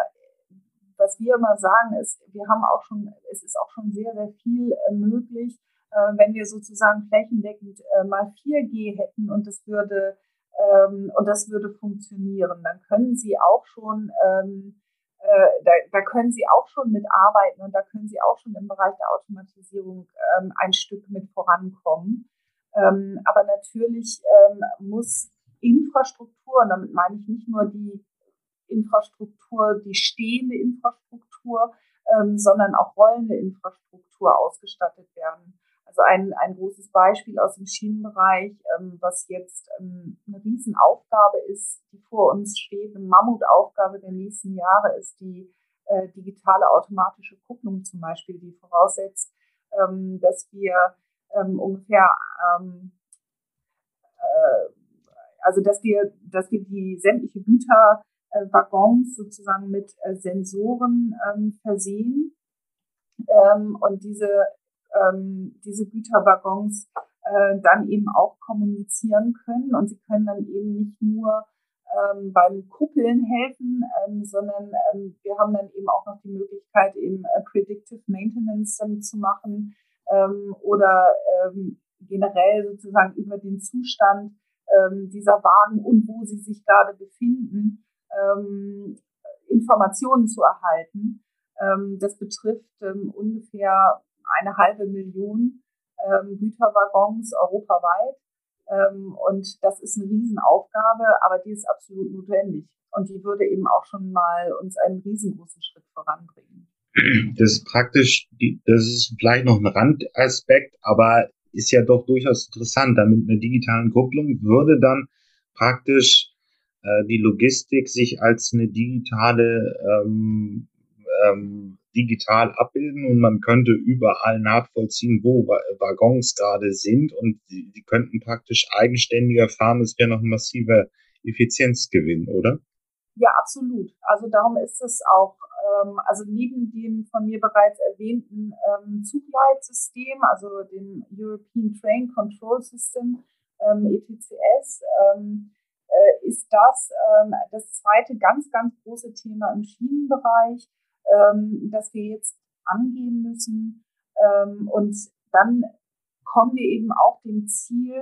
was wir immer sagen ist, wir haben auch schon, es ist auch schon sehr, sehr viel äh, möglich äh, wenn wir sozusagen flächendeckend äh, mal 4G hätten und das würde ähm, und das würde funktionieren, dann können Sie auch schon ähm, äh, da, da können Sie auch schon mitarbeiten und da können Sie auch schon im Bereich der Automatisierung ähm, ein Stück mit vorankommen. Ähm, aber natürlich ähm, muss Infrastruktur, und damit meine ich nicht nur die Infrastruktur, die stehende Infrastruktur, ähm, sondern auch rollende Infrastruktur ausgestattet werden. Also ein, ein großes Beispiel aus dem Schienenbereich, ähm, was jetzt ähm, eine Riesenaufgabe ist, die vor uns steht, eine Mammutaufgabe der nächsten Jahre ist die äh, digitale automatische Kupplung zum Beispiel, die voraussetzt, ähm, dass wir ähm, ungefähr, ähm, äh, also dass wir, dass wir die sämtliche Güterwaggons äh, sozusagen mit äh, Sensoren ähm, versehen ähm, und diese ähm, diese Güterwaggons äh, dann eben auch kommunizieren können. Und sie können dann eben nicht nur ähm, beim Kuppeln helfen, ähm, sondern ähm, wir haben dann eben auch noch die Möglichkeit, eben äh, Predictive Maintenance zu machen oder generell sozusagen über den Zustand dieser Wagen und wo sie sich gerade befinden, ähm, Informationen zu erhalten. Ähm, das betrifft ähm, ungefähr eine halbe Million ähm, Güterwaggons europaweit. Ähm, und das ist eine Riesenaufgabe, aber die ist absolut notwendig. Und die würde eben auch schon mal uns einen riesengroßen Schritt voranbringen. Das ist praktisch, das ist vielleicht noch ein Randaspekt, aber ist ja doch durchaus interessant. Damit einer digitalen Kupplung würde dann praktisch äh, die Logistik sich als eine digitale ähm, ähm, digital abbilden und man könnte überall nachvollziehen, wo Waggons gerade sind und die, die könnten praktisch eigenständiger fahren. Das wäre noch ein massiver Effizienzgewinn, oder? Ja, absolut. Also darum ist es auch, ähm, also neben dem von mir bereits erwähnten ähm, Zugleitsystem, also dem European Train Control System, ähm, ETCS, ähm, äh, ist das ähm, das zweite ganz, ganz große Thema im Schienenbereich ähm, das wir jetzt angehen müssen. Ähm, und dann kommen wir eben auch dem Ziel,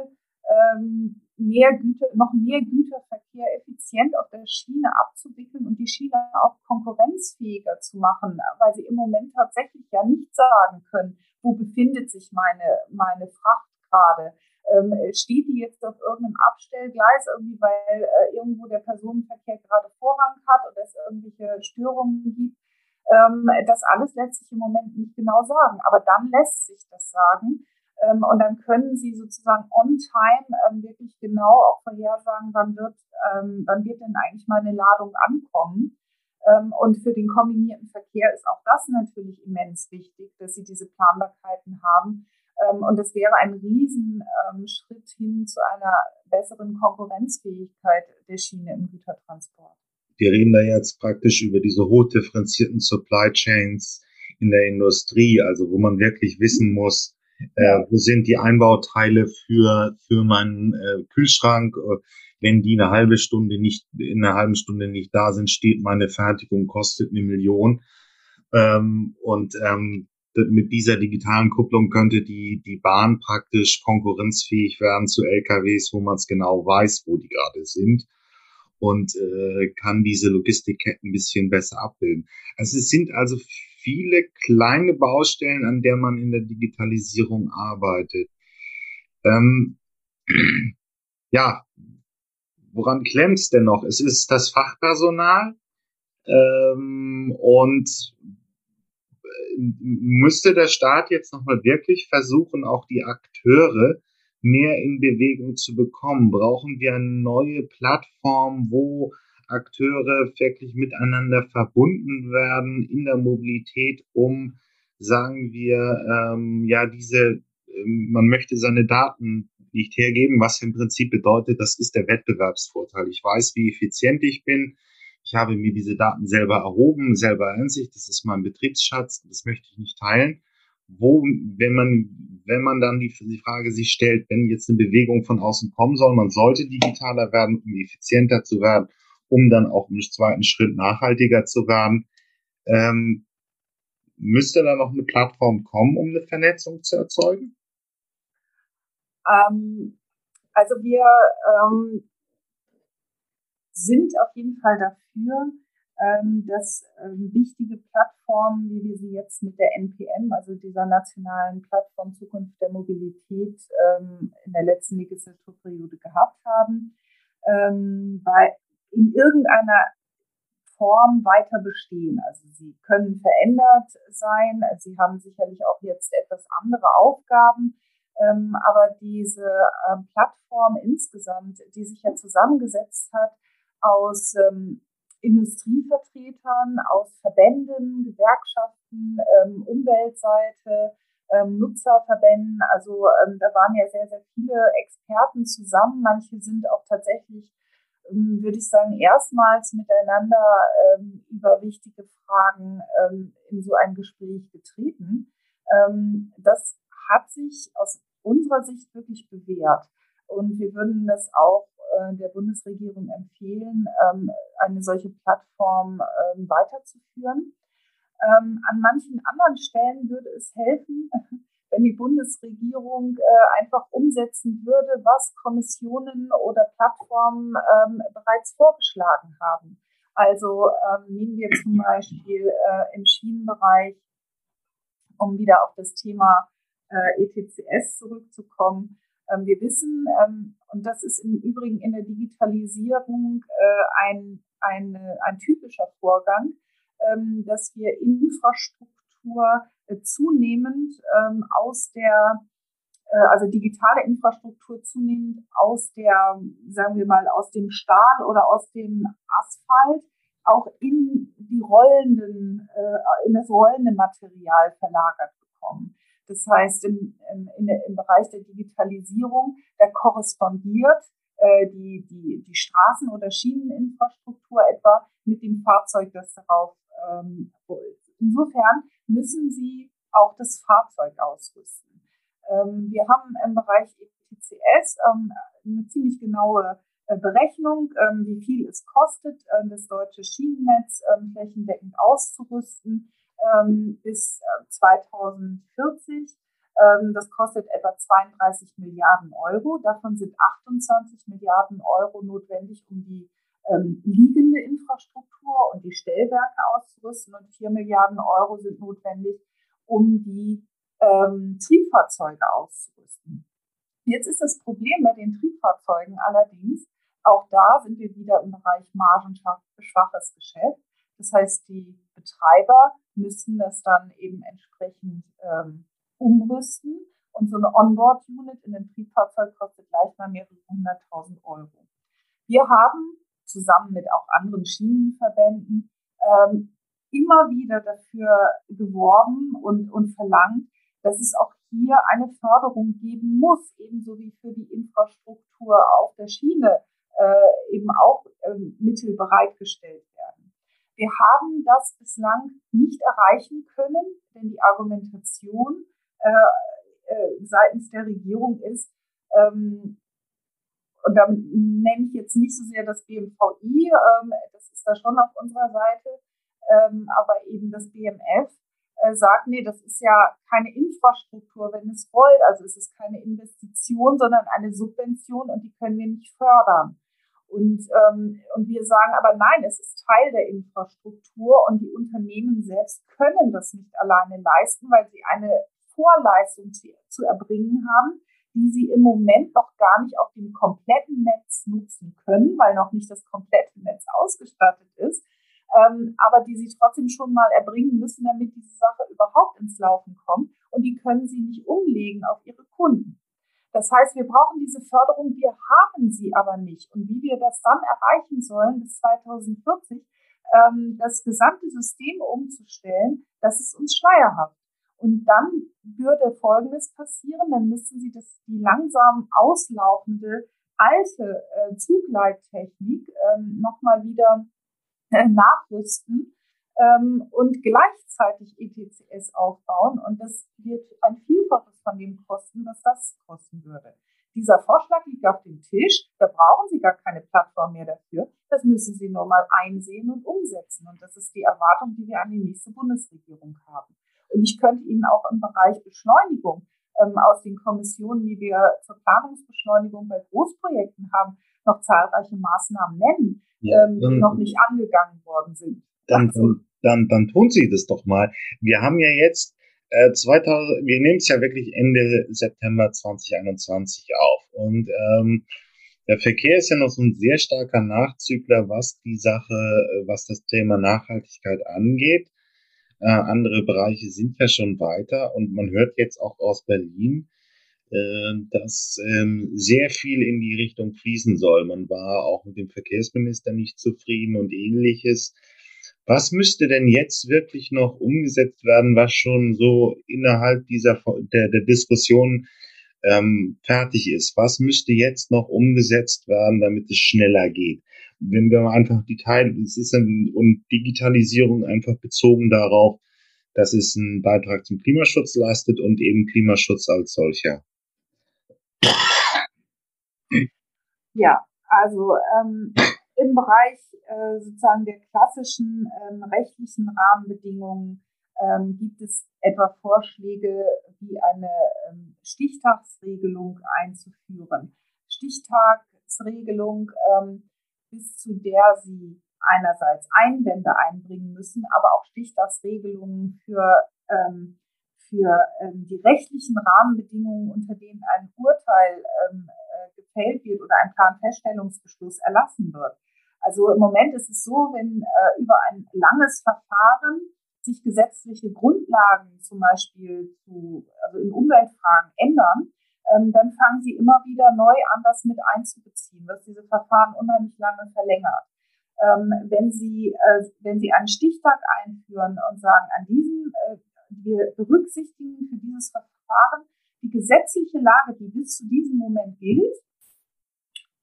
ähm, mehr Güter, noch mehr Güterverkehr effizient auf der Schiene abzuwickeln und die Schiene auch konkurrenzfähiger zu machen, weil sie im Moment tatsächlich ja nicht sagen können, wo befindet sich meine, meine Fracht gerade. Ähm, steht die jetzt auf irgendeinem Abstellgleis, irgendwie, weil äh, irgendwo der Personenverkehr gerade Vorrang hat oder es irgendwelche Störungen gibt? Ähm, das alles lässt sich im Moment nicht genau sagen, aber dann lässt sich das sagen. Ähm, und dann können Sie sozusagen on time ähm, wirklich genau auch vorhersagen, wann wird, ähm, wann wird denn eigentlich mal eine Ladung ankommen. Ähm, und für den kombinierten Verkehr ist auch das natürlich immens wichtig, dass Sie diese Planbarkeiten haben. Ähm, und das wäre ein Riesenschritt hin zu einer besseren Konkurrenzfähigkeit der Schiene im Gütertransport. Wir reden da jetzt praktisch über diese hochdifferenzierten Supply Chains in der Industrie, also wo man wirklich wissen muss, äh, wo sind die Einbauteile für, für meinen äh, Kühlschrank? Äh, wenn die eine halbe Stunde nicht, in einer halben Stunde nicht da sind, steht meine Fertigung, kostet eine Million. Ähm, und ähm, mit dieser digitalen Kupplung könnte die, die Bahn praktisch konkurrenzfähig werden zu LKWs, wo man es genau weiß, wo die gerade sind und äh, kann diese Logistikketten ein bisschen besser abbilden. Also es sind also viele kleine Baustellen, an der man in der Digitalisierung arbeitet. Ähm, ja, woran klemmt es denn noch? Es ist das Fachpersonal ähm, und müsste der Staat jetzt nochmal wirklich versuchen, auch die Akteure mehr in Bewegung zu bekommen? Brauchen wir eine neue Plattform, wo Akteure wirklich miteinander verbunden werden in der Mobilität, um, sagen wir, ähm, ja, diese, ähm, man möchte seine Daten nicht hergeben, was im Prinzip bedeutet, das ist der Wettbewerbsvorteil. Ich weiß, wie effizient ich bin. Ich habe mir diese Daten selber erhoben, selber Einsicht. Das ist mein Betriebsschatz. Das möchte ich nicht teilen wo, wenn man, wenn man dann die, die Frage sich stellt, wenn jetzt eine Bewegung von außen kommen soll, man sollte digitaler werden, um effizienter zu werden, um dann auch im zweiten Schritt nachhaltiger zu werden, ähm, müsste da noch eine Plattform kommen, um eine Vernetzung zu erzeugen? Ähm, also wir ähm, sind auf jeden Fall dafür, ähm, dass ähm, wichtige Plattformen, wie wir sie jetzt mit der NPM, also dieser nationalen Plattform Zukunft der Mobilität, ähm, in der letzten Legislaturperiode gehabt haben, bei, in irgendeiner Form weiter bestehen. Also sie können verändert sein, sie haben sicherlich auch jetzt etwas andere Aufgaben, aber diese Plattform insgesamt, die sich ja zusammengesetzt hat aus Industrievertretern aus Verbänden, Gewerkschaften, ähm, Umweltseite, ähm, Nutzerverbänden. Also ähm, da waren ja sehr, sehr viele Experten zusammen. Manche sind auch tatsächlich, ähm, würde ich sagen, erstmals miteinander ähm, über wichtige Fragen ähm, in so ein Gespräch getreten. das hat sich aus unserer Sicht wirklich bewährt. Und wir würden das auch äh, der Bundesregierung empfehlen, ähm, eine solche Plattform ähm, weiterzuführen. Ähm, an manchen anderen Stellen würde es helfen, wenn die Bundesregierung äh, einfach umsetzen würde, was Kommissionen oder Plattformen bereits vorgeschlagen haben. Also nehmen wir zum Beispiel äh, im Schienenbereich, um wieder auf das Thema ETCS zurückzukommen, wir wissen, ähm, und das ist im Übrigen in der Digitalisierung äh, ein, ein, ein typischer Vorgang, ähm, dass wir Infrastruktur äh, zunehmend aus der äh, also digitale Infrastruktur zunehmend aus der, sagen wir mal, aus dem Stahl oder aus dem Asphalt auch in die rollenden, in das rollende Material verlagert bekommen. Das heißt, im, im, im Bereich der Digitalisierung, da korrespondiert äh, die, die, die Straßen- oder Schieneninfrastruktur etwa mit dem Fahrzeug, das darauf ähm. Insofern müssen Sie auch das Fahrzeug ausrüsten. Ähm, wir haben im Bereich ETCS ähm, eine ziemlich genaue äh, Berechnung, ähm, wie viel es kostet, äh, das deutsche Schienennetz ähm, flächendeckend auszurüsten ähm, bis 2040. Äh, ähm, das kostet etwa 32 Milliarden Euro. Davon sind 28 Milliarden Euro notwendig, um die ähm, liegende Infrastruktur und die Stellwerke auszurüsten und 4 Milliarden Euro sind notwendig, um die ähm, Triebfahrzeuge auszurüsten. Jetzt ist das Problem bei den Triebfahrzeugen allerdings, auch da sind wir wieder im Bereich margenschwaches Geschäft. Das heißt, die Betreiber müssten das dann eben entsprechend ähm, umrüsten. Und so eine Onboard-Unit in einem Triebfahrzeug kostet gleich mal mehrere hunderttausend Euro. Wir haben zusammen mit auch anderen Schienenverbänden ähm, immer wieder dafür geworben und, und verlangt, dass es auch hier eine Förderung geben muss, ebenso wie für die Infrastruktur auf der Schiene äh, eben auch ähm, Mittel bereitgestellt werden. Wir haben das bislang nicht erreichen können, denn die Argumentation äh, äh, seitens der Regierung ist, ähm, und damit nenne ich jetzt nicht so sehr das BMVI, ähm, das ist da schon auf unserer Seite, ähm, aber eben das BMF äh, sagt, nee, das ist ja keine Infrastruktur, wenn es rollt. Also es ist keine Investition, sondern eine Subvention und die können wir nicht fördern. Und, ähm, und wir sagen aber nein, es ist Teil der Infrastruktur und die Unternehmen selbst können das nicht alleine leisten, weil sie eine Vorleistung zu, zu erbringen haben, die sie im Moment noch gar nicht auf dem kompletten Netz nutzen können, weil noch nicht das komplette Netz ausgestattet ist, ähm, aber die sie trotzdem schon mal erbringen müssen, damit diese Sache überhaupt ins Laufen kommt. Und die können sie nicht umlegen auf ihre Kunden. Das heißt, wir brauchen diese Förderung, wir haben sie aber nicht. Und wie wir das dann erreichen sollen bis 2040, ähm, das gesamte System umzustellen, das ist uns schleierhaft. Und dann würde Folgendes passieren, dann müssten Sie das, die langsam auslaufende alte äh, Zugleittechnik ähm, nochmal wieder äh, nachrüsten ähm, und gleichzeitig ETCS aufbauen. Und das wird ein Vielfaches von dem kosten, was das kosten würde. Dieser Vorschlag liegt auf dem Tisch. Da brauchen Sie gar keine Plattform mehr dafür. Das müssen Sie nur mal einsehen und umsetzen. Und das ist die Erwartung, die wir an die nächste Bundesregierung haben. Und ich könnte Ihnen auch im Bereich Beschleunigung ähm, aus den Kommissionen, die wir zur Planungsbeschleunigung bei Großprojekten haben, noch zahlreiche Maßnahmen nennen, ja, ähm, die noch nicht angegangen worden sind. Dann, dann, dann, dann tun Sie das doch mal. Wir haben ja jetzt äh, 2000, wir nehmen es ja wirklich Ende September 2021 auf. Und ähm, der Verkehr ist ja noch so ein sehr starker Nachzügler, was die Sache, äh, was das Thema Nachhaltigkeit angeht. Äh, andere Bereiche sind ja schon weiter und man hört jetzt auch aus Berlin, äh, dass ähm, sehr viel in die Richtung fließen soll. Man war auch mit dem Verkehrsminister nicht zufrieden und ähnliches. Was müsste denn jetzt wirklich noch umgesetzt werden, was schon so innerhalb dieser der, der Diskussion ähm, fertig ist? Was müsste jetzt noch umgesetzt werden, damit es schneller geht? wenn wir einfach die Teile, es ist ein, und Digitalisierung einfach bezogen darauf, dass es einen Beitrag zum Klimaschutz leistet und eben Klimaschutz als solcher. Ja, also ähm, im Bereich äh, sozusagen der klassischen ähm, rechtlichen Rahmenbedingungen ähm, gibt es etwa Vorschläge, wie eine ähm, Stichtagsregelung einzuführen. Stichtagsregelung ähm, bis zu der sie einerseits Einwände einbringen müssen, aber auch Stichtagsregelungen für, ähm, für ähm, die rechtlichen Rahmenbedingungen, unter denen ein Urteil ähm, äh, gefällt wird oder ein Planfeststellungsbeschluss erlassen wird. Also im Moment ist es so, wenn äh, über ein langes Verfahren sich gesetzliche Grundlagen zum Beispiel zu, also in Umweltfragen ändern, ähm, dann fangen sie immer wieder neu an, das mit einzubeziehen, was diese Verfahren unheimlich lange verlängert. Ähm, wenn Sie, äh, wenn Sie einen Stichtag einführen und sagen, an diesem, äh, wir berücksichtigen für dieses Verfahren die gesetzliche Lage, die bis zu diesem Moment gilt,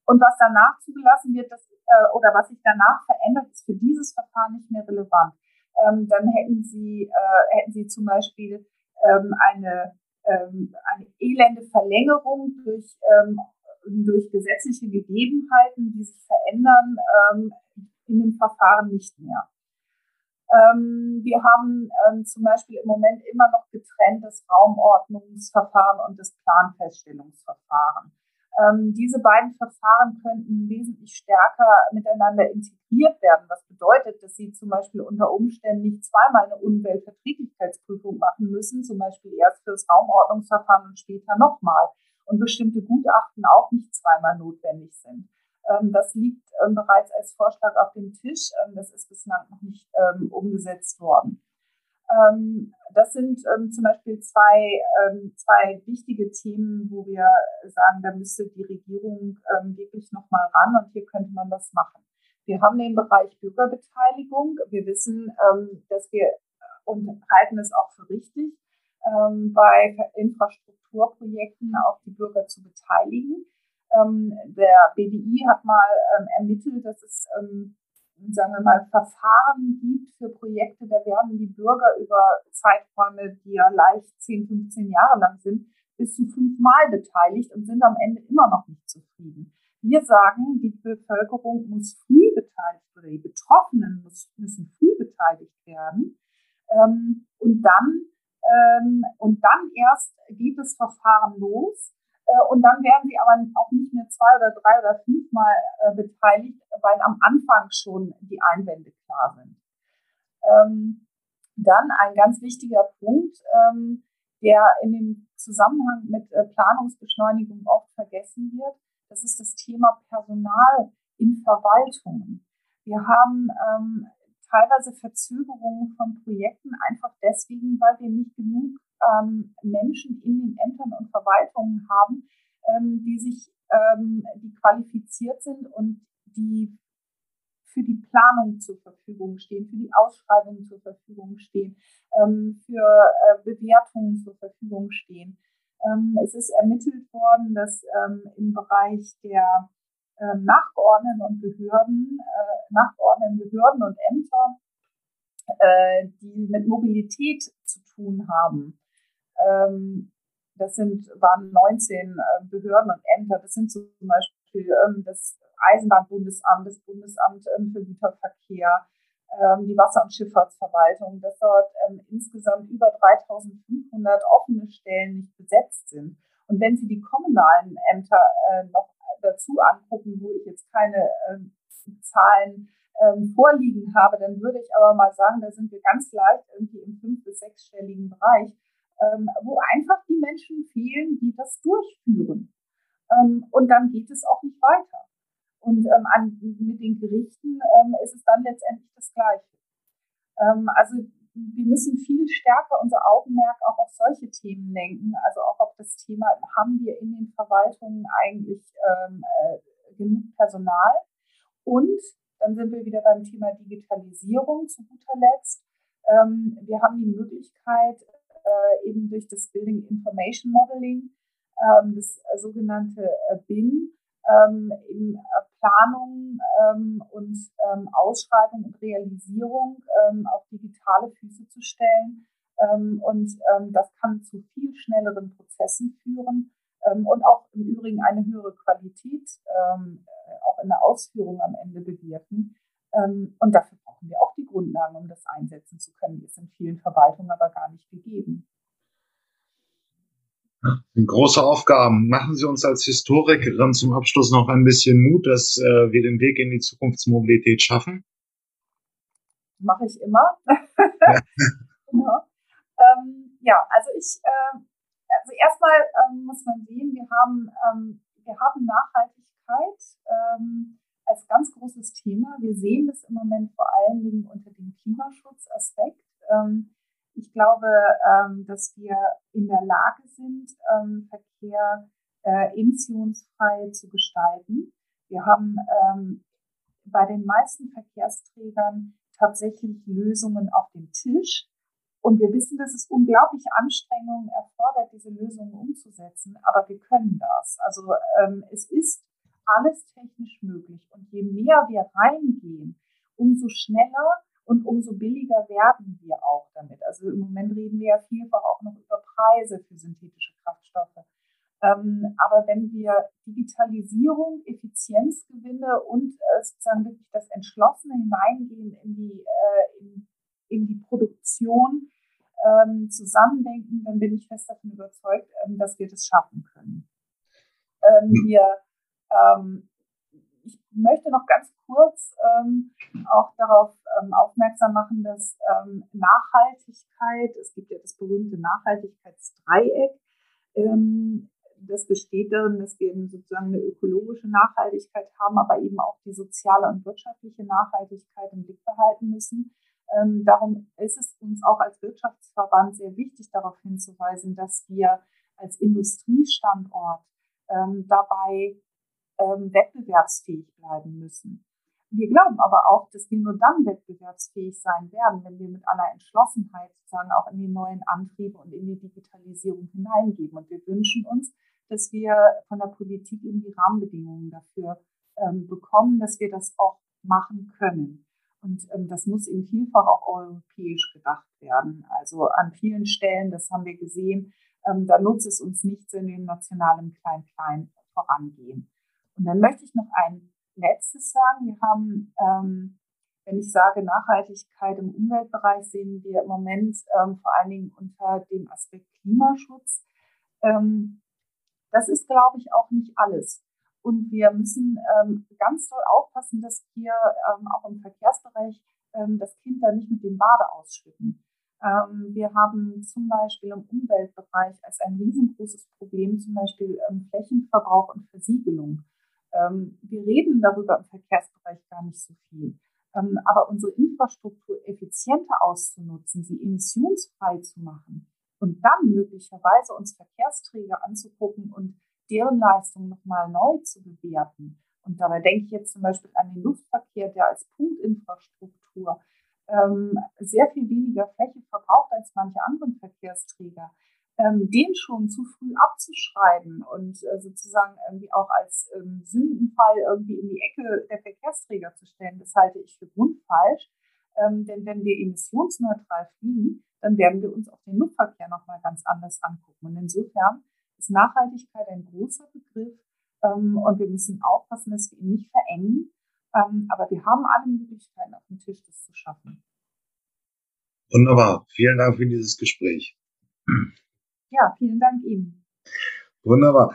und was danach zugelassen wird, das, äh, oder was sich danach verändert, ist für dieses Verfahren nicht mehr relevant. Ähm, dann hätten Sie, äh, hätten Sie zum Beispiel ähm, eine ähm, eine elende Verlängerung durch, ähm, durch gesetzliche Gegebenheiten, die sich verändern, ähm, in dem Verfahren nicht mehr. Ähm, wir haben ähm, zum Beispiel im Moment immer noch getrennt das Raumordnungsverfahren und das Planfeststellungsverfahren. Ähm, diese beiden Verfahren könnten wesentlich stärker miteinander integriert werden, was bedeutet, dass Sie zum Beispiel unter Umständen nicht zweimal eine Umweltverträglichkeitsprüfung machen müssen, zum Beispiel erst für das Raumordnungsverfahren und später nochmal und bestimmte Gutachten auch nicht zweimal notwendig sind. Ähm, das liegt ähm, bereits als Vorschlag auf dem Tisch. Ähm, das ist bislang noch nicht umgesetzt worden. Das sind zum Beispiel zwei, zwei wichtige Themen, wo wir sagen, da müsste die Regierung wirklich nochmal ran und hier könnte man was machen. Wir haben den Bereich Bürgerbeteiligung. Wir wissen, dass wir und halten es auch für richtig, bei Infrastrukturprojekten auch die Bürger zu beteiligen. Ähm, der BDI hat mal ähm, ermittelt, dass es ähm, sagen wir mal, Verfahren gibt für Projekte, da werden die Bürger über Zeiträume, die ja leicht 10, 15 Jahre lang sind, bis zu fünfmal beteiligt und sind am Ende immer noch nicht zufrieden. Wir sagen, die Bevölkerung muss früh beteiligt oder die Betroffenen müssen früh beteiligt werden. Ähm, und dann ähm, und dann erst geht das Verfahren los. Äh, und dann werden sie aber auch nicht mehr zwei oder drei oder fünfmal äh, beteiligt, weil am Anfang schon die Einwände klar sind. Ähm, dann ein ganz wichtiger Punkt, ähm, der in dem Zusammenhang mit äh, Planungsbeschleunigung oft vergessen wird, das ist das Thema Personal in Verwaltungen. Wir haben ähm, teilweise Verzögerungen von Projekten einfach deswegen, weil wir nicht genug ähm, Menschen in den Ämtern und Verwaltungen haben, ähm, die sich, ähm, die qualifiziert sind und die für die Planung zur Verfügung stehen, für die Ausschreibung zur Verfügung stehen, ähm, für äh, Bewertungen zur Verfügung stehen. Ähm, es ist ermittelt worden, dass ähm, im Bereich der Nachgeordneten und Behörden, äh, Nachgeordneten Behörden und Ämter, äh, die mit Mobilität zu tun haben, ähm, das sind, waren 19 äh, Behörden und Ämter. Das sind zum Beispiel ähm, das Eisenbahnbundesamt, das Bundesamt ähm, für Güterverkehr, ähm, die Wasser- und Schifffahrtsverwaltung, dass dort ähm, insgesamt über 3500 offene Stellen nicht besetzt sind. Und wenn Sie die kommunalen Ämter äh, noch dazu angucken, wo ich jetzt keine äh, Zahlen ähm, vorliegen habe, dann würde ich aber mal sagen, da sind wir ganz leicht irgendwie im fünf- bis sechsstelligen Bereich ähm, wo einfach die Menschen fehlen, die das durchführen. Ähm, und dann geht es auch nicht weiter. Und ähm, an, mit den Gerichten ähm, ist es dann letztendlich das Gleiche. Ähm, also wir müssen viel stärker unser Augenmerk auch auf solche Themen lenken, also auch auf das Thema, haben wir in den Verwaltungen eigentlich ähm, äh, genug Personal? Und dann sind wir wieder beim Thema Digitalisierung zu guter Letzt. Ähm, wir haben die Möglichkeit, äh, eben durch das Building Information Modeling, ähm, das äh, sogenannte äh, BIM, ähm, eben äh, Planung ähm, und ähm, Ausschreibung und Realisierung ähm, auf digitale Füße zu stellen. Ähm, und das kann zu viel schnelleren Prozessen führen und auch im Übrigen eine höhere Qualität auch in der Ausführung am Ende bewirken. Ähm, und dafür brauchen wir auch die Grundlagen, um das einsetzen zu können. Die ist in vielen Verwaltungen aber gar nicht gegeben. Große Aufgaben. Machen Sie uns als Historikerin zum Abschluss noch ein bisschen Mut, dass äh, wir den Weg in die Zukunftsmobilität schaffen? Mache ich immer. Ja, genau. ähm, ja also ich, äh, also erstmal ähm, muss man sehen, wir haben, ähm, wir haben Nachhaltigkeit. Ähm, als ganz großes Thema. Wir sehen das im Moment vor allen Dingen unter dem Klimaschutzaspekt. Ähm, ich glaube, ähm, dass wir in der Lage sind, ähm, Verkehr äh, emissionsfrei zu gestalten. Wir haben bei den meisten Verkehrsträgern tatsächlich Lösungen auf dem Tisch. Und wir wissen, dass es unglaubliche Anstrengungen erfordert, diese Lösungen umzusetzen. Aber wir können das. Also es ist alles technisch möglich. Und je mehr wir reingehen, umso schneller und umso billiger werden wir auch damit. Also im Moment reden wir ja vielfach auch noch über Preise für synthetische Kraftstoffe. Ähm, aber wenn wir Digitalisierung, Effizienzgewinne und äh, sozusagen wirklich das entschlossene Hineingehen in die, äh, in, in die Produktion ähm, zusammendenken, dann bin ich fest davon überzeugt, ähm, dass wir das schaffen können. Ähm, hm. wir ähm, ich möchte noch ganz kurz ähm, auch darauf ähm, aufmerksam machen, dass ähm, Nachhaltigkeit, es gibt ja das berühmte Nachhaltigkeitsdreieck, ähm, das besteht darin, dass wir eben sozusagen eine ökologische Nachhaltigkeit haben, aber eben auch die soziale und wirtschaftliche Nachhaltigkeit im Blick behalten müssen. Ähm, darum ist es uns auch als Wirtschaftsverband sehr wichtig, darauf hinzuweisen, dass wir als Industriestandort ähm, dabei ähm, wettbewerbsfähig bleiben müssen. Wir glauben aber auch, dass wir nur dann wettbewerbsfähig sein werden, wenn wir mit aller Entschlossenheit sozusagen auch in die neuen Antriebe und in die Digitalisierung hineingeben. Und wir wünschen uns, dass wir von der Politik eben die Rahmenbedingungen dafür ähm, bekommen, dass wir das auch machen können. Und ähm, das muss eben vielfach auch europäisch gedacht werden. Also an vielen Stellen, das haben wir gesehen, ähm, da nutzt es uns nicht, wenn wir im nationalen Klein-Klein vorangehen. Und dann möchte ich noch ein letztes sagen. Wir haben, ähm, wenn ich sage Nachhaltigkeit im Umweltbereich, sehen wir im Moment ähm, vor allen Dingen unter dem Aspekt Klimaschutz. Ähm, das ist, glaube ich, auch nicht alles. Und wir müssen ähm, ganz doll aufpassen, dass wir ähm, auch im Verkehrsbereich ähm, das Kind da nicht mit dem Bade ausschütten. Wir haben zum Beispiel im Umweltbereich als ein riesengroßes Problem zum Beispiel Flächenverbrauch und Versiegelung. Ähm, wir reden darüber im Verkehrsbereich gar nicht so viel. Ähm, aber unsere Infrastruktur effizienter auszunutzen, sie emissionsfrei zu machen und dann möglicherweise uns Verkehrsträger anzugucken und deren Leistung nochmal neu zu bewerten. Und dabei denke ich jetzt zum Beispiel an den Luftverkehr, der als Punktinfrastruktur ähm, sehr viel weniger Fläche verbraucht als manche anderen Verkehrsträger ähm, den schon zu früh abzuschreiben und äh, sozusagen irgendwie auch als ähm, Sündenfall irgendwie in die Ecke der Verkehrsträger zu stellen, das halte ich für grundfalsch. Ähm, denn wenn wir emissionsneutral fliegen, dann werden wir uns auch den Luftverkehr nochmal ganz anders angucken. Und insofern ist Nachhaltigkeit ein großer Begriff ähm, und wir müssen aufpassen, dass wir ihn nicht verengen. Ähm, aber wir haben alle Möglichkeiten auf dem Tisch, das zu schaffen. Wunderbar. Vielen Dank für dieses Gespräch. Ja, vielen Dank Ihnen. Wunderbar.